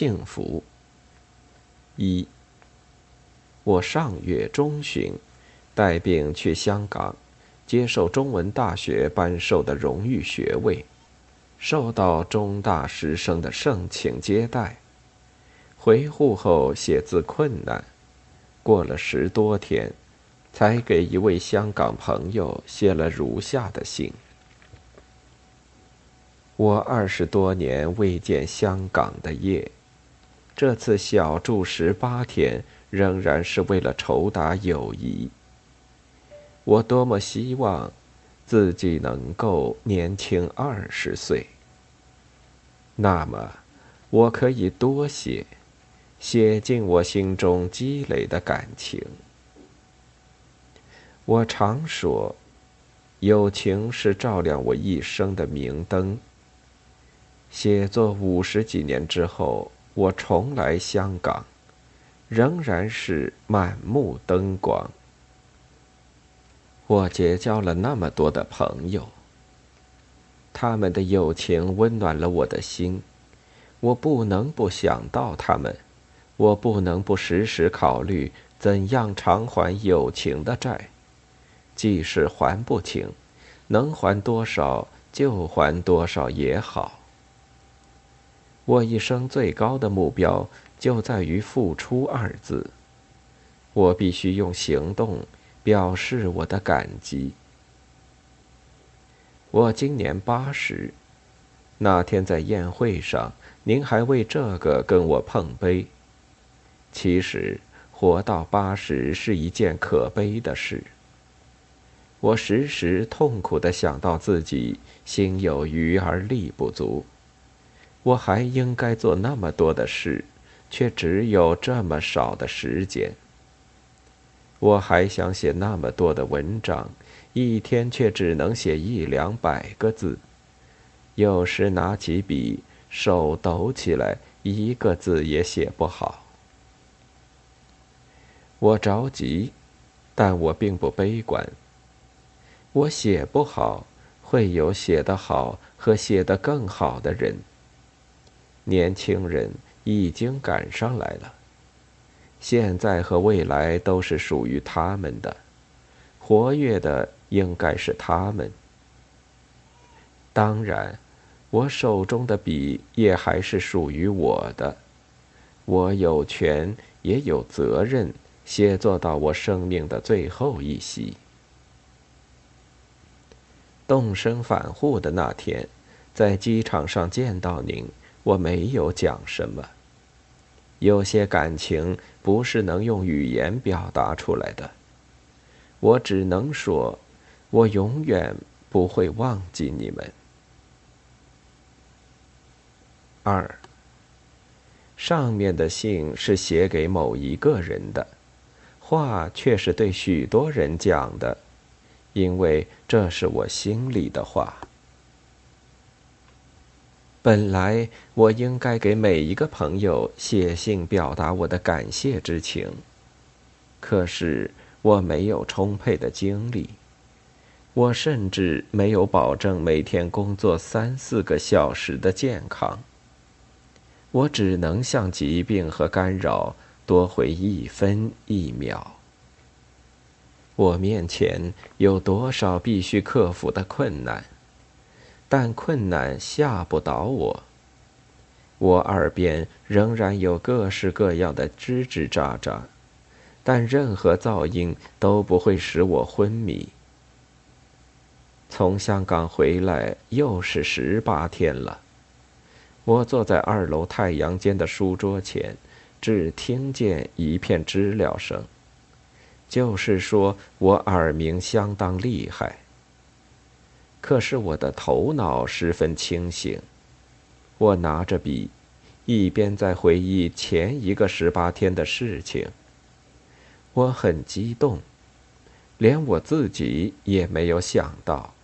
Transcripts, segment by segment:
幸福。一，我上月中旬带病去香港，接受中文大学颁授的荣誉学位，受到中大师生的盛情接待。回沪后写字困难，过了十多天，才给一位香港朋友写了如下的信。我二十多年未见香港的夜，这次小住十八天，仍然是为了筹答友谊。我多么希望自己能够年轻二十岁，那么我可以多写，写尽我心中积累的感情。我常说，友情是照亮我一生的明灯。写作五十几年之后，我重来香港，仍然是满目灯光。我结交了那么多的朋友，他们的友情温暖了我的心，我不能不想到他们，我不能不时时考虑怎样偿还友情的债，即使还不清，能还多少就还多少也好。我一生最高的目标就在于“付出”二字。我必须用行动表示我的感激。我今年八十，那天在宴会上，您还为这个跟我碰杯。其实，活到八十是一件可悲的事。我时时痛苦的想到自己心有余而力不足。我还应该做那么多的事，却只有这么少的时间。我还想写那么多的文章，一天却只能写一两百个字。有时拿起笔，手抖起来，一个字也写不好。我着急，但我并不悲观。我写不好，会有写得好和写得更好的人。年轻人已经赶上来了，现在和未来都是属于他们的，活跃的应该是他们。当然，我手中的笔也还是属于我的，我有权也有责任写作到我生命的最后一息。动身返沪的那天，在机场上见到您。我没有讲什么。有些感情不是能用语言表达出来的。我只能说，我永远不会忘记你们。二。上面的信是写给某一个人的，话却是对许多人讲的，因为这是我心里的话。本来我应该给每一个朋友写信表达我的感谢之情，可是我没有充沛的精力，我甚至没有保证每天工作三四个小时的健康。我只能向疾病和干扰多回一分一秒。我面前有多少必须克服的困难？但困难吓不倒我。我耳边仍然有各式各样的吱吱喳喳，但任何噪音都不会使我昏迷。从香港回来又是十八天了，我坐在二楼太阳间的书桌前，只听见一片知了声，就是说我耳鸣相当厉害。可是我的头脑十分清醒，我拿着笔，一边在回忆前一个十八天的事情。我很激动，连我自己也没有想到，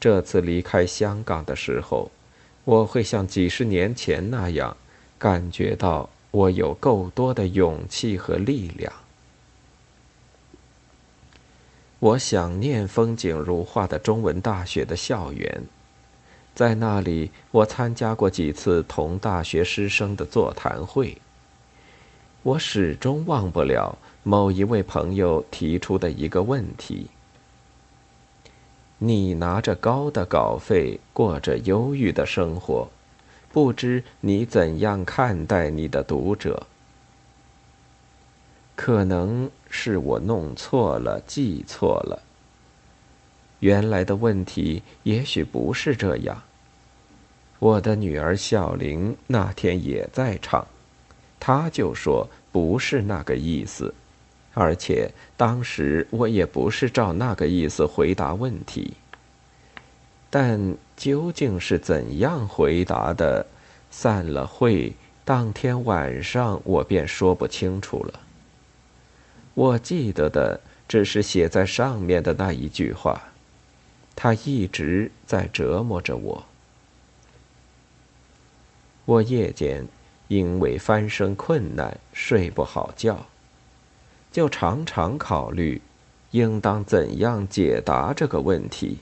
这次离开香港的时候，我会像几十年前那样，感觉到我有够多的勇气和力量。我想念风景如画的中文大学的校园，在那里，我参加过几次同大学师生的座谈会。我始终忘不了某一位朋友提出的一个问题：你拿着高的稿费，过着忧郁的生活，不知你怎样看待你的读者？可能是我弄错了，记错了。原来的问题也许不是这样。我的女儿小玲那天也在场，她就说不是那个意思，而且当时我也不是照那个意思回答问题。但究竟是怎样回答的？散了会当天晚上，我便说不清楚了。我记得的只是写在上面的那一句话，它一直在折磨着我。我夜间因为翻身困难睡不好觉，就常常考虑，应当怎样解答这个问题。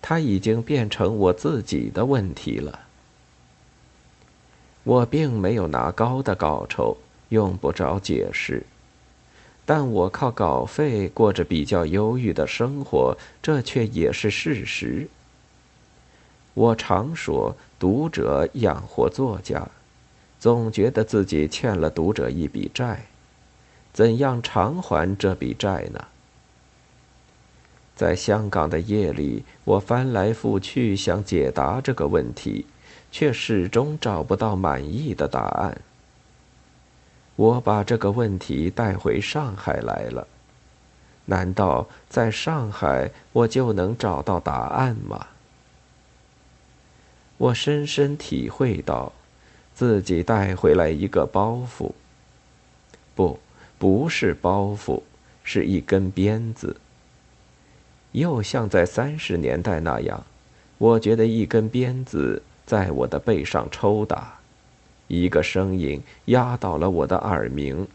它已经变成我自己的问题了。我并没有拿高的稿酬，用不着解释。但我靠稿费过着比较忧郁的生活，这却也是事实。我常说，读者养活作家，总觉得自己欠了读者一笔债，怎样偿还这笔债呢？在香港的夜里，我翻来覆去想解答这个问题，却始终找不到满意的答案。我把这个问题带回上海来了，难道在上海我就能找到答案吗？我深深体会到，自己带回来一个包袱。不，不是包袱，是一根鞭子。又像在三十年代那样，我觉得一根鞭子在我的背上抽打。一个声音压倒了我的耳鸣。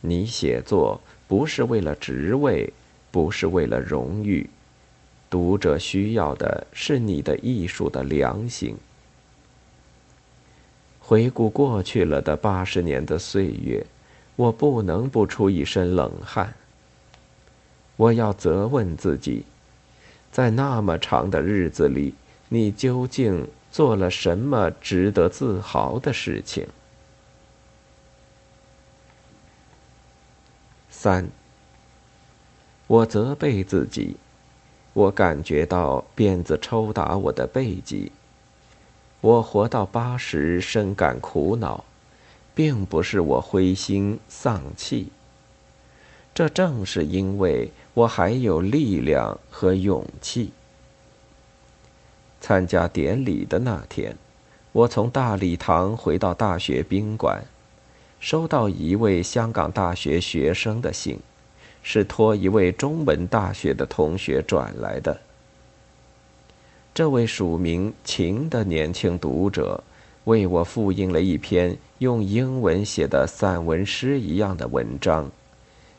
你写作不是为了职位，不是为了荣誉，读者需要的是你的艺术的良心。回顾过去了的八十年的岁月，我不能不出一身冷汗。我要责问自己，在那么长的日子里，你究竟？做了什么值得自豪的事情？三，我责备自己，我感觉到鞭子抽打我的背脊。我活到八十，深感苦恼，并不是我灰心丧气。这正是因为我还有力量和勇气。参加典礼的那天，我从大礼堂回到大学宾馆，收到一位香港大学学生的信，是托一位中文大学的同学转来的。这位署名“情”的年轻读者，为我复印了一篇用英文写的散文诗一样的文章。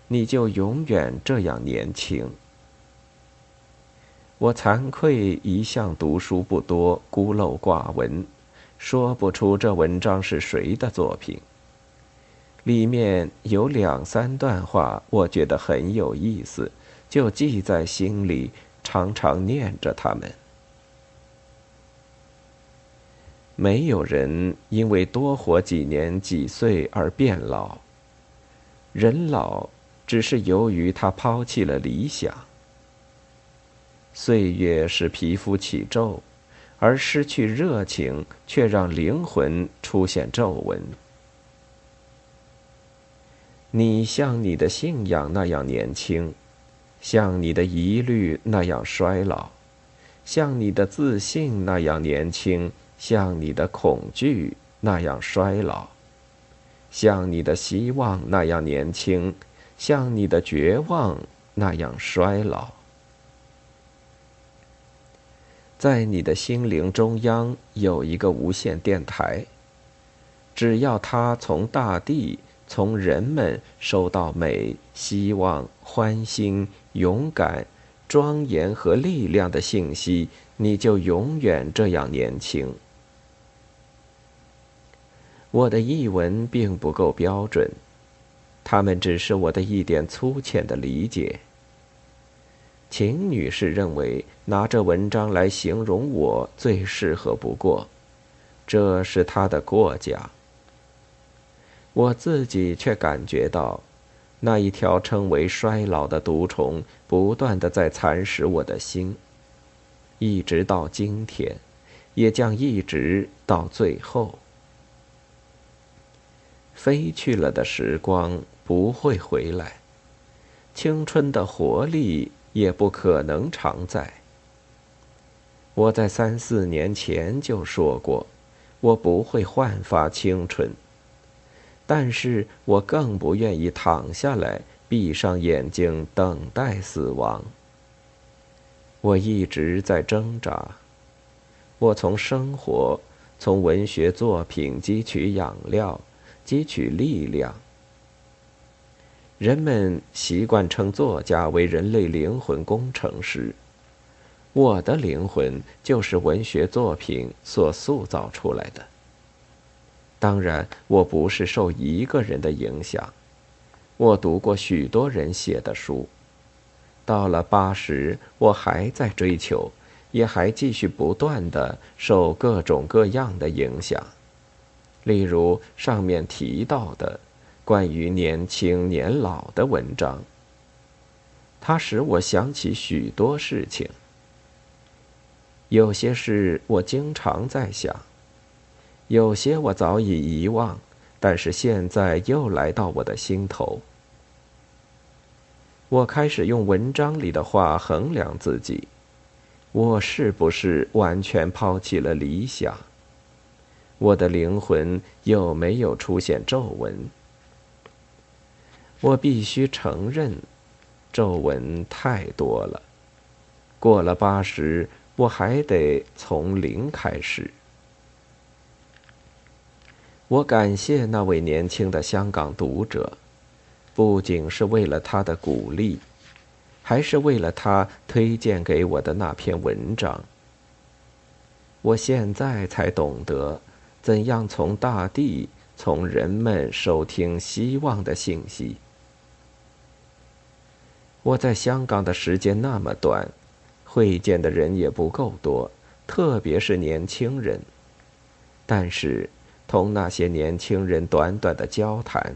你就永远这样年轻。我惭愧，一向读书不多，孤陋寡闻，说不出这文章是谁的作品。里面有两三段话，我觉得很有意思，就记在心里，常常念着他们。没有人因为多活几年几岁而变老，人老只是由于他抛弃了理想。岁月使皮肤起皱，而失去热情却让灵魂出现皱纹。你像你的信仰那样年轻，像你的疑虑那样衰老，像你的自信那样年轻，像你的恐惧那样衰老，像你的希望那样年轻，像你的绝望那样衰老。在你的心灵中央有一个无线电台，只要它从大地、从人们收到美、希望、欢欣、勇敢、庄严和力量的信息，你就永远这样年轻。我的译文并不够标准，他们只是我的一点粗浅的理解。秦女士认为拿这文章来形容我最适合不过，这是他的过奖。我自己却感觉到，那一条称为衰老的毒虫不断的在蚕食我的心，一直到今天，也将一直到最后。飞去了的时光不会回来，青春的活力也不可能常在。我在三四年前就说过，我不会焕发青春。但是我更不愿意躺下来，闭上眼睛等待死亡。我一直在挣扎，我从生活、从文学作品汲取养料，汲取力量。人们习惯称作家为人类灵魂工程师，我的灵魂就是文学作品所塑造出来的。当然，我不是受一个人的影响，我读过许多人写的书。到了八十，我还在追求，也还继续不断的受各种各样的影响。例如上面提到的关于年轻年老的文章，它使我想起许多事情。有些事我经常在想。有些我早已遗忘，但是现在又来到我的心头。我开始用文章里的话衡量自己：我是不是完全抛弃了理想？我的灵魂有没有出现皱纹？我必须承认，皱纹太多了。过了八十，我还得从零开始。我感谢那位年轻的香港读者，不仅是为了他的鼓励，还是为了他推荐给我的那篇文章。我现在才懂得，怎样从大地、从人们收听希望的信息。我在香港的时间那么短，会见的人也不够多，特别是年轻人。但是。同那些年轻人短短的交谈，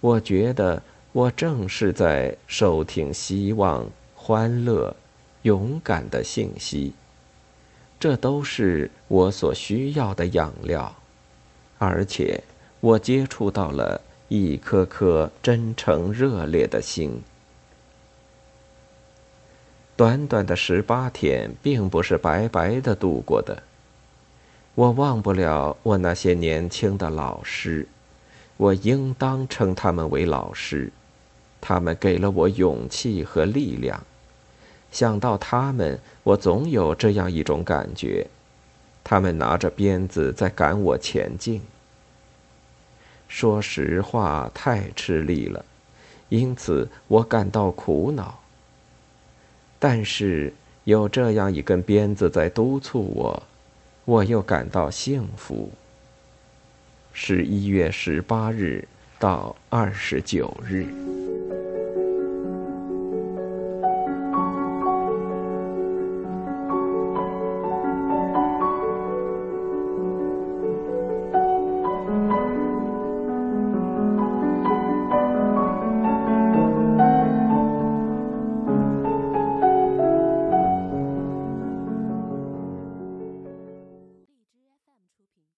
我觉得我正是在收听希望、欢乐、勇敢的信息。这都是我所需要的养料，而且我接触到了一颗颗真诚热烈的心。短短的十八天，并不是白白的度过的。我忘不了我那些年轻的老师，我应当称他们为老师，他们给了我勇气和力量。想到他们，我总有这样一种感觉：他们拿着鞭子在赶我前进。说实话，太吃力了，因此我感到苦恼。但是有这样一根鞭子在督促我。我又感到幸福。十一月十八日到二十九日。